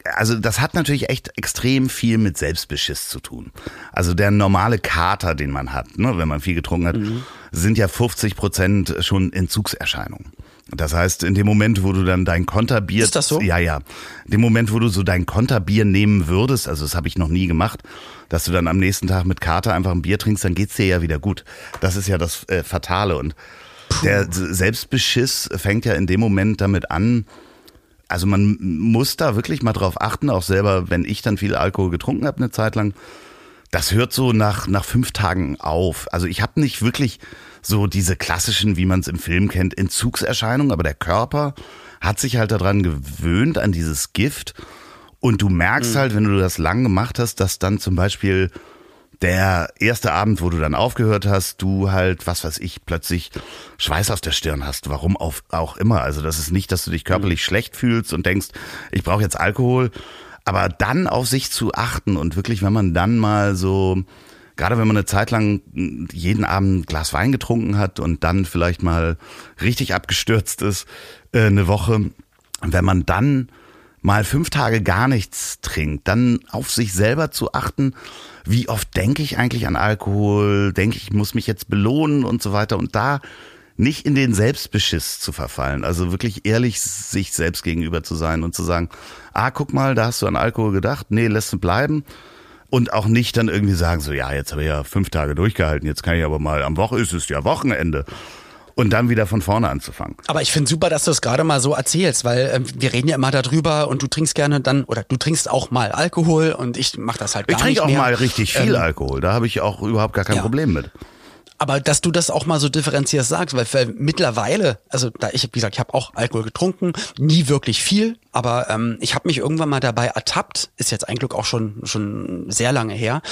also das hat natürlich echt extrem viel mit Selbstbeschiss zu tun. Also der normale Kater, den man hat, ne, wenn man viel getrunken hat, mhm. sind ja 50 Prozent schon Entzugserscheinungen. Das heißt, in dem Moment, wo du dann dein Konterbier, ist das so? Ja, ja. In dem Moment, wo du so dein Konterbier nehmen würdest, also das habe ich noch nie gemacht, dass du dann am nächsten Tag mit Kater einfach ein Bier trinkst, dann geht's dir ja wieder gut. Das ist ja das äh, Fatale und der Selbstbeschiss fängt ja in dem Moment damit an, also man muss da wirklich mal drauf achten, auch selber, wenn ich dann viel Alkohol getrunken habe eine Zeit lang, das hört so nach, nach fünf Tagen auf. Also ich habe nicht wirklich so diese klassischen, wie man es im Film kennt, Entzugserscheinungen, aber der Körper hat sich halt daran gewöhnt, an dieses Gift. Und du merkst mhm. halt, wenn du das lang gemacht hast, dass dann zum Beispiel der erste Abend, wo du dann aufgehört hast, du halt, was weiß ich, plötzlich Schweiß auf der Stirn hast. Warum auf, auch immer. Also das ist nicht, dass du dich körperlich mhm. schlecht fühlst und denkst, ich brauche jetzt Alkohol. Aber dann auf sich zu achten und wirklich, wenn man dann mal so, gerade wenn man eine Zeit lang jeden Abend ein Glas Wein getrunken hat und dann vielleicht mal richtig abgestürzt ist, äh, eine Woche, wenn man dann mal fünf Tage gar nichts trinkt, dann auf sich selber zu achten, wie oft denke ich eigentlich an Alkohol, denke ich, muss mich jetzt belohnen und so weiter? Und da nicht in den Selbstbeschiss zu verfallen, also wirklich ehrlich sich selbst gegenüber zu sein und zu sagen, ah, guck mal, da hast du an Alkohol gedacht, nee, lässt du bleiben. Und auch nicht dann irgendwie sagen, so ja, jetzt habe ich ja fünf Tage durchgehalten, jetzt kann ich aber mal, am Woche ist es ja Wochenende und dann wieder von vorne anzufangen. Aber ich finde super, dass du es gerade mal so erzählst, weil äh, wir reden ja immer darüber und du trinkst gerne dann oder du trinkst auch mal Alkohol und ich mache das halt gar ich nicht Ich trinke auch mal richtig viel ähm, Alkohol, da habe ich auch überhaupt gar kein ja. Problem mit. Aber dass du das auch mal so differenziert sagst, weil für mittlerweile, also da ich, wie gesagt, ich habe auch Alkohol getrunken, nie wirklich viel, aber ähm, ich habe mich irgendwann mal dabei ertappt, ist jetzt ein Glück auch schon schon sehr lange her,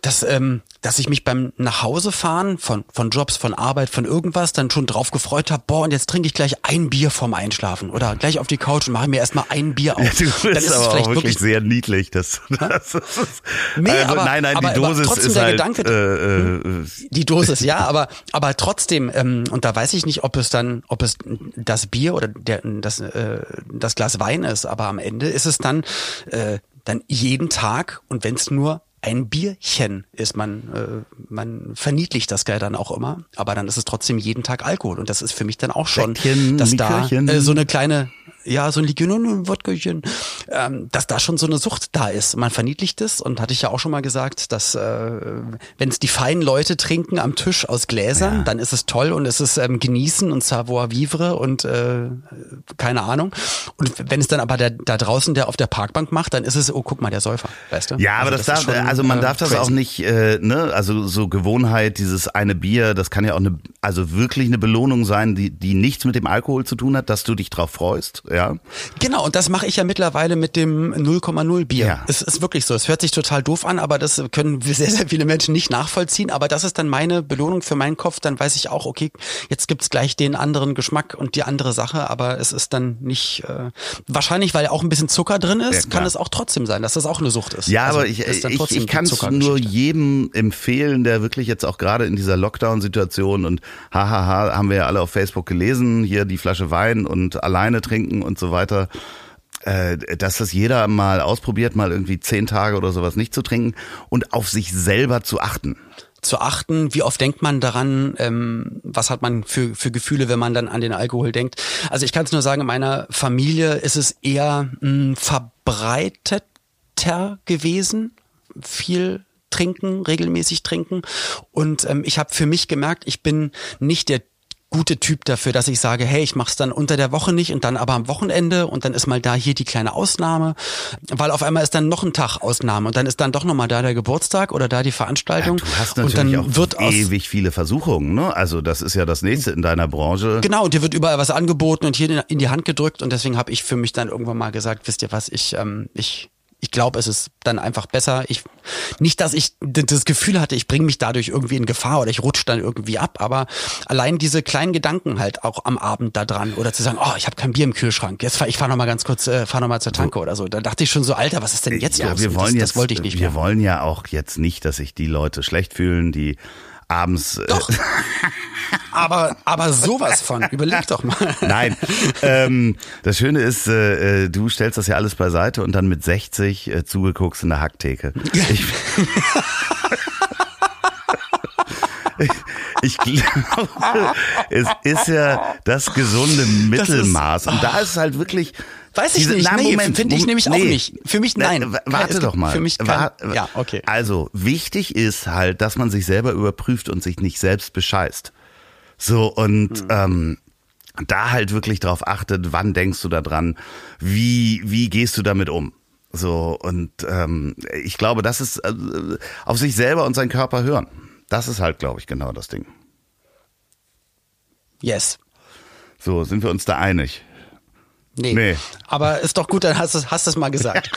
dass ähm, dass ich mich beim nach Hause fahren von von Jobs, von Arbeit, von irgendwas dann schon drauf gefreut habe, boah, und jetzt trinke ich gleich ein Bier vorm Einschlafen oder gleich auf die Couch und mache mir erstmal ein Bier auf. Ja, du bist dann ist aber es vielleicht auch wirklich, sehr niedlich, das, *laughs* das, das Nee, also, aber, nein, nein, die aber, Dosis aber ist halt, Gedanke, äh, äh, die Dosis, ja, aber aber trotzdem ähm, und da weiß ich nicht, ob es dann, ob es das Bier oder der, das äh, das Glas Wein ist, aber am Ende ist es dann, äh, dann jeden Tag und wenn es nur ein Bierchen ist. Man, äh, man verniedlicht das Geld dann auch immer, aber dann ist es trotzdem jeden Tag Alkohol. Und das ist für mich dann auch schon, Säckchen, dass Likörchen. da äh, so eine kleine, ja, so ein Likör, ein Wodkachen, ähm, dass da schon so eine Sucht da ist. Man verniedlicht es und hatte ich ja auch schon mal gesagt, dass äh, wenn es die feinen Leute trinken am Tisch aus Gläsern, ja. dann ist es toll und es ist ähm, genießen und savoir vivre und äh, keine Ahnung. Und wenn es dann aber der, da draußen der auf der Parkbank macht, dann ist es, oh guck mal, der Säufer, weißt du? Ja, aber also das, das darf, schon, also man äh, darf das crazy. auch nicht, äh, ne, also so Gewohnheit, dieses eine Bier, das kann ja auch eine, also wirklich eine Belohnung sein, die, die nichts mit dem Alkohol zu tun hat, dass du dich drauf freust ja. Genau, und das mache ich ja mittlerweile mit dem 0,0 Bier. Ja. Es ist wirklich so. Es hört sich total doof an, aber das können sehr, sehr viele Menschen nicht nachvollziehen. Aber das ist dann meine Belohnung für meinen Kopf. Dann weiß ich auch, okay, jetzt gibt's gleich den anderen Geschmack und die andere Sache, aber es ist dann nicht, äh, wahrscheinlich, weil auch ein bisschen Zucker drin ist, ja, kann es auch trotzdem sein, dass das auch eine Sucht ist. Ja, also, aber ich, ich, ich kann es nur jedem empfehlen, der wirklich jetzt auch gerade in dieser Lockdown-Situation und hahaha, haben wir ja alle auf Facebook gelesen, hier die Flasche Wein und alleine trinken und so weiter, äh, dass das jeder mal ausprobiert, mal irgendwie zehn Tage oder sowas nicht zu trinken und auf sich selber zu achten zu achten, wie oft denkt man daran, ähm, was hat man für, für Gefühle, wenn man dann an den Alkohol denkt. Also ich kann es nur sagen, in meiner Familie ist es eher mh, verbreiteter gewesen, viel trinken, regelmäßig trinken. Und ähm, ich habe für mich gemerkt, ich bin nicht der gute Typ dafür, dass ich sage, hey, ich mach's dann unter der Woche nicht und dann aber am Wochenende und dann ist mal da hier die kleine Ausnahme, weil auf einmal ist dann noch ein Tag Ausnahme und dann ist dann doch nochmal da der Geburtstag oder da die Veranstaltung. Ja, du hast natürlich und dann auch wird ewig viele Versuchungen, ne? Also das ist ja das nächste in deiner Branche. Genau, und dir wird überall was angeboten und hier in die Hand gedrückt und deswegen habe ich für mich dann irgendwann mal gesagt, wisst ihr was, ich ähm, ich ich glaube, es ist dann einfach besser. Ich nicht, dass ich das Gefühl hatte, ich bringe mich dadurch irgendwie in Gefahr oder ich rutsche dann irgendwie ab, aber allein diese kleinen Gedanken halt auch am Abend da dran oder zu sagen, oh, ich habe kein Bier im Kühlschrank. Jetzt fahr, ich fahre noch mal ganz kurz, äh, fahr noch mal zur Tanke oder so. Da dachte ich schon so, Alter, was ist denn jetzt ja, los? Wir wollen das, jetzt, das wollte ich nicht. Wir mehr. wollen ja auch jetzt nicht, dass sich die Leute schlecht fühlen, die abends. Äh, doch. *laughs* aber, aber sowas von. Überleg doch mal. Nein. Ähm, das Schöne ist, äh, äh du stellst das ja alles beiseite und dann mit 60 äh, zugeguckst in der Hacktheke. Ich, ich *laughs* *laughs* glaube, es ist ja das gesunde Mittelmaß. Ist, oh. Und da ist es halt wirklich. Weiß ich diese, nicht. Na, nee, finde ich nämlich nee. auch nicht. Für mich nein. Warte doch mal. Für mich kein, ja, okay. Also, wichtig ist halt, dass man sich selber überprüft und sich nicht selbst bescheißt. So, und hm. ähm, da halt wirklich drauf achtet, wann denkst du da dran, wie, wie gehst du damit um? So, und ähm, ich glaube, das ist äh, auf sich selber und seinen Körper hören. Das ist halt, glaube ich, genau das Ding. Yes. So, sind wir uns da einig? Nee. nee. Aber ist doch gut, dann hast du hast es mal gesagt.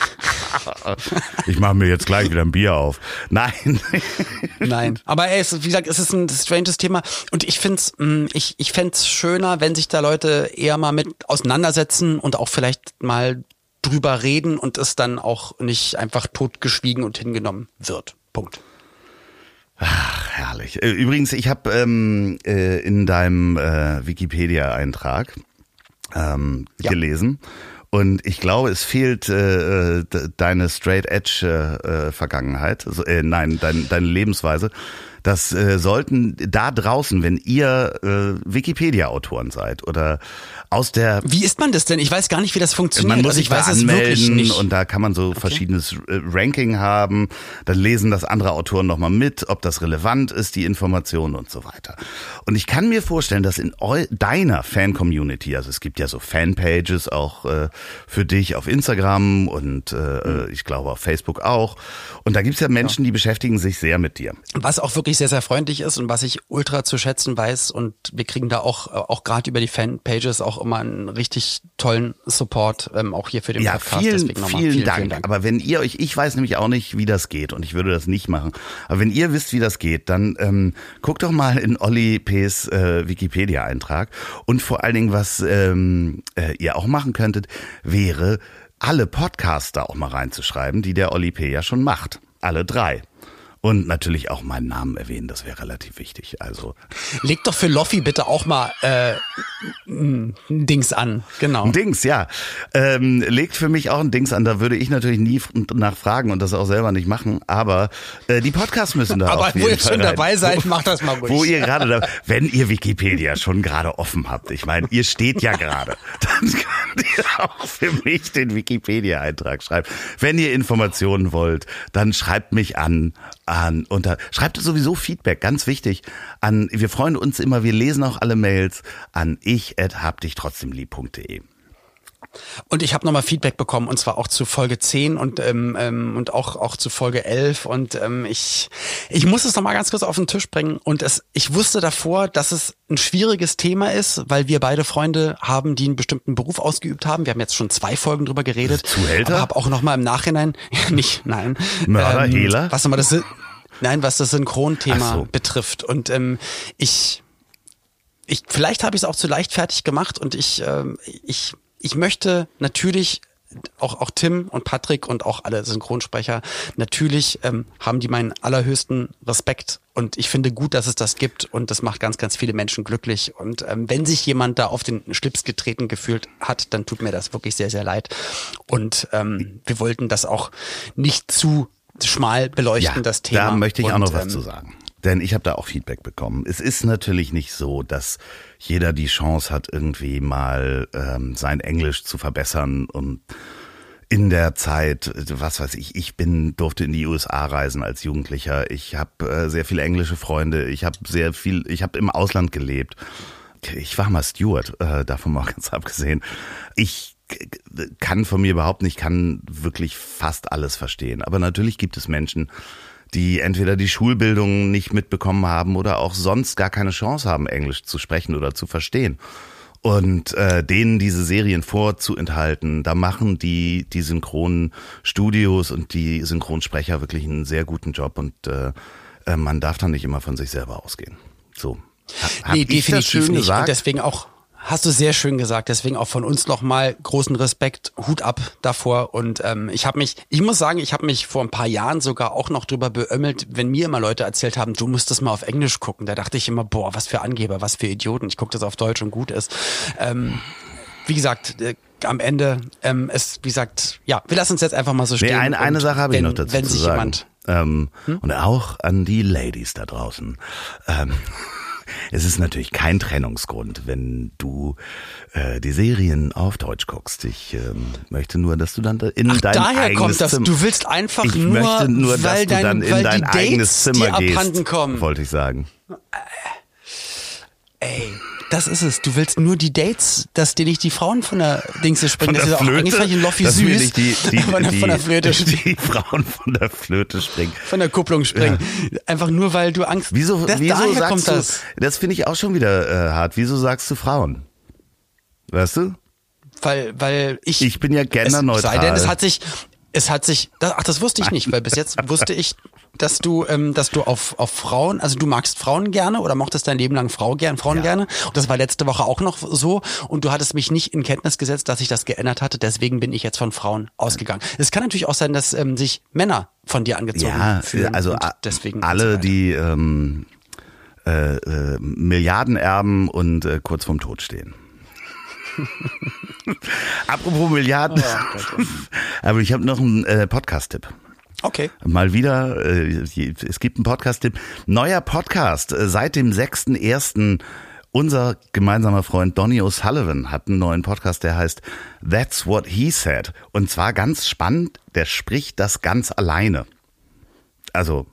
*laughs* ich mache mir jetzt gleich wieder ein Bier auf. Nein. *laughs* Nein. Aber ey, es, wie gesagt, es ist ein stranges Thema. Und ich finde es, mm, ich, ich schöner, wenn sich da Leute eher mal mit auseinandersetzen und auch vielleicht mal drüber reden und es dann auch nicht einfach totgeschwiegen und hingenommen wird. Punkt. Ach, herrlich. Äh, übrigens, ich habe ähm, äh, in deinem äh, Wikipedia-Eintrag ähm, ja. gelesen Und ich glaube, es fehlt äh, deine Straight Edge äh, Vergangenheit, also, äh, nein, dein, deine Lebensweise. Das äh, sollten da draußen, wenn ihr äh, Wikipedia-Autoren seid oder aus der Wie ist man das denn? Ich weiß gar nicht, wie das funktioniert. man muss also sich wirklich anmelden und da kann man so verschiedenes äh, Ranking haben. Dann lesen das andere Autoren nochmal mit, ob das relevant ist, die Informationen und so weiter. Und ich kann mir vorstellen, dass in deiner Fan-Community, also es gibt ja so Fanpages auch äh, für dich auf Instagram und äh, ich glaube auf Facebook auch. Und da gibt's ja Menschen, die beschäftigen sich sehr mit dir. was auch wirklich sehr, sehr freundlich ist und was ich ultra zu schätzen weiß. Und wir kriegen da auch, äh, auch gerade über die Fanpages auch immer einen richtig tollen Support, ähm, auch hier für den Ja, Podcast. vielen, Deswegen nochmal vielen, vielen, Dank. vielen Dank. Aber wenn ihr euch, ich weiß nämlich auch nicht, wie das geht und ich würde das nicht machen. Aber wenn ihr wisst, wie das geht, dann ähm, guckt doch mal in Olli P.'s äh, Wikipedia-Eintrag. Und vor allen Dingen, was ähm, äh, ihr auch machen könntet, wäre, alle Podcaster auch mal reinzuschreiben, die der Olli P. ja schon macht. Alle drei. Und natürlich auch meinen Namen erwähnen, das wäre relativ wichtig. Also Leg doch für Loffi bitte auch mal äh, ein Dings an. Genau. Ein Dings, ja. Ähm, legt für mich auch ein Dings an. Da würde ich natürlich nie nachfragen und das auch selber nicht machen. Aber äh, die Podcasts müssen da Aber auf wo jeden ihr Fall schon rein. dabei seid, Wo- macht das mal ruhig. Wo ihr gerade, da, wenn ihr Wikipedia schon gerade offen habt, ich meine, ihr steht ja gerade, *laughs* dann könnt ihr auch für mich den Wikipedia-Eintrag schreiben. Wenn ihr Informationen wollt, dann schreibt mich an, an unter, schreibt sowieso Feedback, ganz wichtig, an, wir freuen uns immer, wir lesen auch alle Mails an ich hab dich trotzdem lieb.de. Und ich habe nochmal Feedback bekommen und zwar auch zu Folge 10 und ähm, ähm, und auch auch zu Folge 11 und ähm, ich ich muss es nochmal ganz kurz auf den Tisch bringen und es ich wusste davor, dass es ein schwieriges Thema ist, weil wir beide Freunde haben, die einen bestimmten Beruf ausgeübt haben. Wir haben jetzt schon zwei Folgen drüber geredet. Zuhälter? Aber habe auch nochmal im Nachhinein *laughs* nicht nein Mörder, ähm, Hehler? Was nochmal das Nein, was das Synchronthema so. betrifft und ähm, ich ich, vielleicht habe ich es auch zu leichtfertig gemacht und ich, ähm, ich, ich möchte natürlich auch, auch Tim und Patrick und auch alle Synchronsprecher, natürlich ähm, haben die meinen allerhöchsten Respekt und ich finde gut, dass es das gibt und das macht ganz, ganz viele Menschen glücklich und ähm, wenn sich jemand da auf den Schlips getreten gefühlt hat, dann tut mir das wirklich sehr, sehr leid und ähm, wir wollten das auch nicht zu schmal beleuchten, das Thema. Da möchte ich auch und, noch was ähm, zu sagen. Denn ich habe da auch Feedback bekommen. Es ist natürlich nicht so, dass jeder die Chance hat, irgendwie mal ähm, sein Englisch zu verbessern und in der Zeit, was weiß ich, ich bin durfte in die USA reisen als Jugendlicher. Ich habe äh, sehr viele englische Freunde. Ich habe sehr viel, ich habe im Ausland gelebt. Ich war mal Steward, äh, davon mal *laughs* ganz abgesehen. Ich kann von mir behaupten, ich kann wirklich fast alles verstehen. Aber natürlich gibt es Menschen, die entweder die Schulbildung nicht mitbekommen haben oder auch sonst gar keine Chance haben, Englisch zu sprechen oder zu verstehen. Und äh, denen diese Serien vorzuenthalten, da machen die die synchronen Studios und die Synchronsprecher wirklich einen sehr guten Job und äh, äh, man darf dann nicht immer von sich selber ausgehen. So. Ha- hab nee, ich das definitiv schön nicht. gesagt? Und deswegen auch, hast du sehr schön gesagt, deswegen auch von uns nochmal großen Respekt, Hut ab davor. Und ähm, ich habe mich, ich muss sagen, ich habe mich vor ein paar Jahren sogar auch noch drüber beömmelt, wenn mir immer Leute erzählt haben, du musst das mal auf Englisch gucken. Da dachte ich immer, boah, was für Angeber, was für Idioten. Ich gucke das auf Deutsch und gut ist. Ähm, wie gesagt, äh, am Ende, ähm, es, wie gesagt, ja, wir lassen uns jetzt einfach mal so stehen. Nee, eine, eine Sache habe ich noch dazu Wenn zu sich sagen. jemand Ähm, Und auch an die Ladies da draußen. Ähm, es ist natürlich kein Trennungsgrund, wenn du äh, die Serien auf Deutsch guckst. Ich ähm, möchte nur, dass du dann da in Ach, dein daher eigenes kommt das. Zimmer. Du willst einfach ich nur, möchte nur, dass weil du dein, dann in dein die eigenes Dates Zimmer gehst. abhanden kommen. Wollte ich sagen. Ey, das ist es. Du willst nur die Dates, dass dir nicht die Frauen von der Dings springen. Von das der ist auch eigentlich Loffi mir süß. nicht die, die, *laughs* von, der, die, von der Flöte *laughs* springen. die Frauen von der Flöte springen. Von der Kupplung springen. Einfach nur, weil du Angst Wieso, das, wieso sagst kommt du, das. das finde ich auch schon wieder äh, hart. Wieso sagst du Frauen? Weißt du? Weil, weil ich. Ich bin ja genderneutral. Es sei denn, es hat sich, es hat sich, das- ach, das wusste ich nicht, weil bis jetzt wusste ich, dass du, ähm, dass du auf, auf Frauen, also du magst Frauen gerne oder mochtest dein Leben lang Frau gern, Frauen Ja. gerne. Und das war letzte Woche auch noch so. Und du hattest mich nicht in Kenntnis gesetzt, dass sich das geändert hatte. Deswegen bin ich jetzt von Frauen ausgegangen. Es kann natürlich auch sein, dass ähm, sich Männer von dir angezogen Ja, fühlen. also und a- deswegen alle, so die ähm, äh, äh, Milliarden erben und äh, kurz vorm Tod stehen. *laughs* Apropos Milliarden. Oh *laughs* Aber ich habe noch einen äh, Podcast-Tipp. Okay. Mal wieder, äh, es gibt einen Podcast-Tipp. Neuer Podcast äh, seit dem 6.1. Unser gemeinsamer Freund Donny O'Sullivan hat einen neuen Podcast, der heißt That's What He Said. Und zwar ganz spannend, der spricht das ganz alleine. Also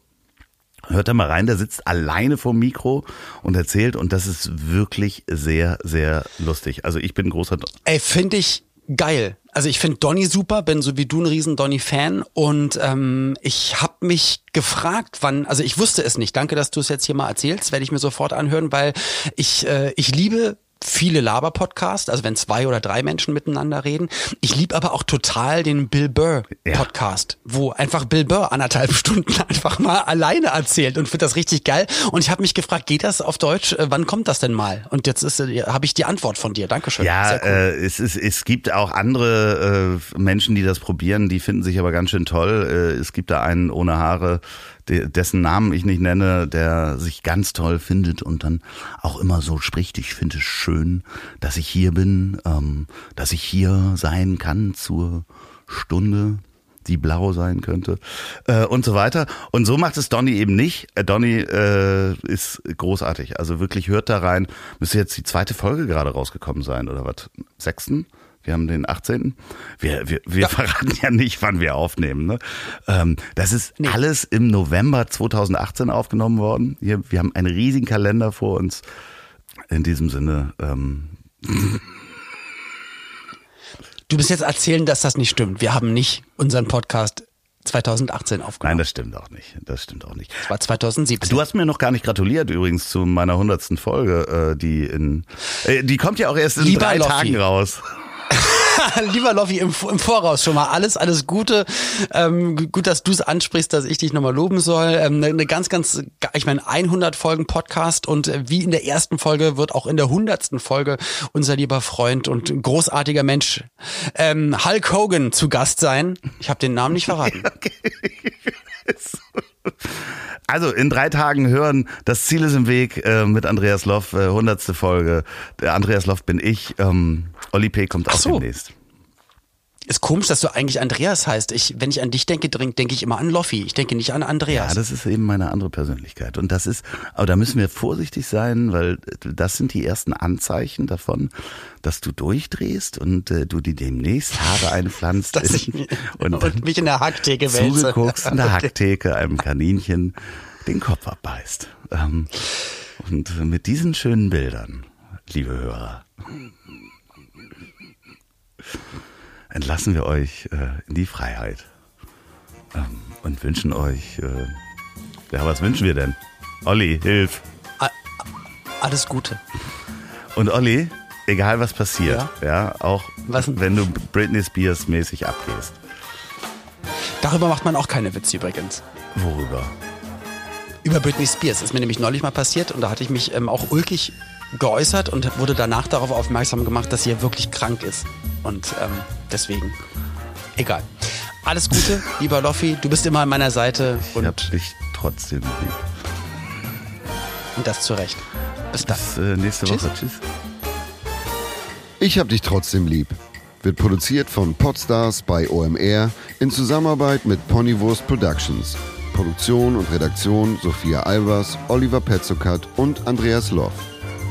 Hört da mal rein, der sitzt alleine vorm Mikro und erzählt und das ist wirklich sehr, sehr lustig. Also ich bin großer... Ey, finde ich geil. Also ich finde Donny super, bin so wie du ein riesen Donny-Fan und ähm, ich habe mich gefragt, wann, also ich wusste es nicht. Danke, dass du es jetzt hier mal erzählst, werde ich mir sofort anhören, weil ich, äh, ich liebe viele Laber-Podcasts, also wenn zwei oder drei Menschen miteinander reden. Ich liebe aber auch total den Bill Burr Podcast, ja. wo einfach Bill Burr anderthalb *laughs* Stunden einfach mal alleine erzählt und finde das richtig geil. Und ich habe mich gefragt, geht das auf Deutsch? Äh, wann kommt das denn mal? Und jetzt ist äh, habe ich die Antwort von dir. Dankeschön. Ja, cool. äh, es, ist, es gibt auch andere äh, Menschen, die das probieren, die finden sich aber ganz schön toll. Äh, es gibt da einen ohne Haare, dessen Namen ich nicht nenne, der sich ganz toll findet und dann auch immer so spricht. Ich finde es schön, dass ich hier bin, ähm, dass ich hier sein kann zur Stunde die blau sein könnte äh, und so weiter. Und so macht es Donny eben nicht. Äh, Donny äh, ist großartig. Also wirklich hört da rein. Müsste jetzt die zweite Folge gerade rausgekommen sein oder was? Sechsten? Wir haben den 18. Wir, wir, wir ja. verraten ja nicht, wann wir aufnehmen. Ne? Ähm, das ist nee. alles im November 2018 aufgenommen worden. Hier, wir haben einen riesigen Kalender vor uns. In diesem Sinne. Ähm, Du bist jetzt erzählen, dass das nicht stimmt. Wir haben nicht unseren Podcast 2018 aufgenommen. Nein, das stimmt auch nicht. Das stimmt auch nicht. Das war 2017. Du hast mir noch gar nicht gratuliert übrigens zu meiner hundertsten Folge, äh, die in, äh, die kommt ja auch erst in Lieber drei Loffi. Tagen raus. *laughs* Lieber Loffi, im, im, Voraus schon mal alles, alles Gute. Ähm, gut, dass du es ansprichst, dass ich dich nochmal loben soll. Ähm, eine, ganz, ganz, ich meine, 100 Folgen Podcast und äh, wie in der ersten Folge wird auch in der hundertsten Folge unser lieber Freund und großartiger Mensch ähm, Hulk Hogan zu Gast sein. Ich habe den Namen nicht verraten. *laughs* *laughs* Also in drei Tagen hören, das Ziel ist im Weg äh, mit Andreas Loff, äh, hundertste Folge. Der Andreas Loff bin ich. Ähm, Olli P. kommt auch so. demnächst. Ist komisch, dass du eigentlich Andreas heißt. Ich, wenn ich an dich denke, denke ich immer an Loffi. Ich denke nicht an Andreas. Ja, das ist eben meine andere Persönlichkeit. Und das ist, aber da müssen wir vorsichtig sein, weil das sind die ersten Anzeichen davon, dass du durchdrehst und äh, du dir demnächst Haare einpflanzt. *laughs* dass ich, *laughs* und, und mich in der Hacktheke wälze. Zugeguckst in der *laughs* Hacktheke einem Kaninchen den Kopf abbeißt. Ähm, und mit diesen schönen Bildern, liebe Hörer, entlassen wir euch äh, in die Freiheit ähm, und wünschen euch, äh, ja, was wünschen wir denn? Olli, hilf. Alles Gute. Und Olli, egal was passiert, ja, ja auch was? wenn du Britney Spears mäßig abgehst. Darüber macht man auch keine Witze übrigens. Worüber? Über Britney Spears. Das ist mir nämlich neulich mal passiert und da hatte ich mich ähm, auch ulkig geäußert und wurde danach darauf aufmerksam gemacht, dass sie ja wirklich krank ist. Und ähm, deswegen, egal. Alles Gute, *laughs* lieber Loffi, du bist immer an meiner Seite. Und ich hab dich trotzdem lieb. Und das zu Recht. Bis dann. Bis äh, nächste Tschüss. Woche. Tschüss. Ich hab dich trotzdem lieb. Wird produziert von Podstars bei OMR in Zusammenarbeit mit Ponywurst Productions. Produktion und Redaktion Sophia Albers, Oliver Petzokat und Andreas Loff.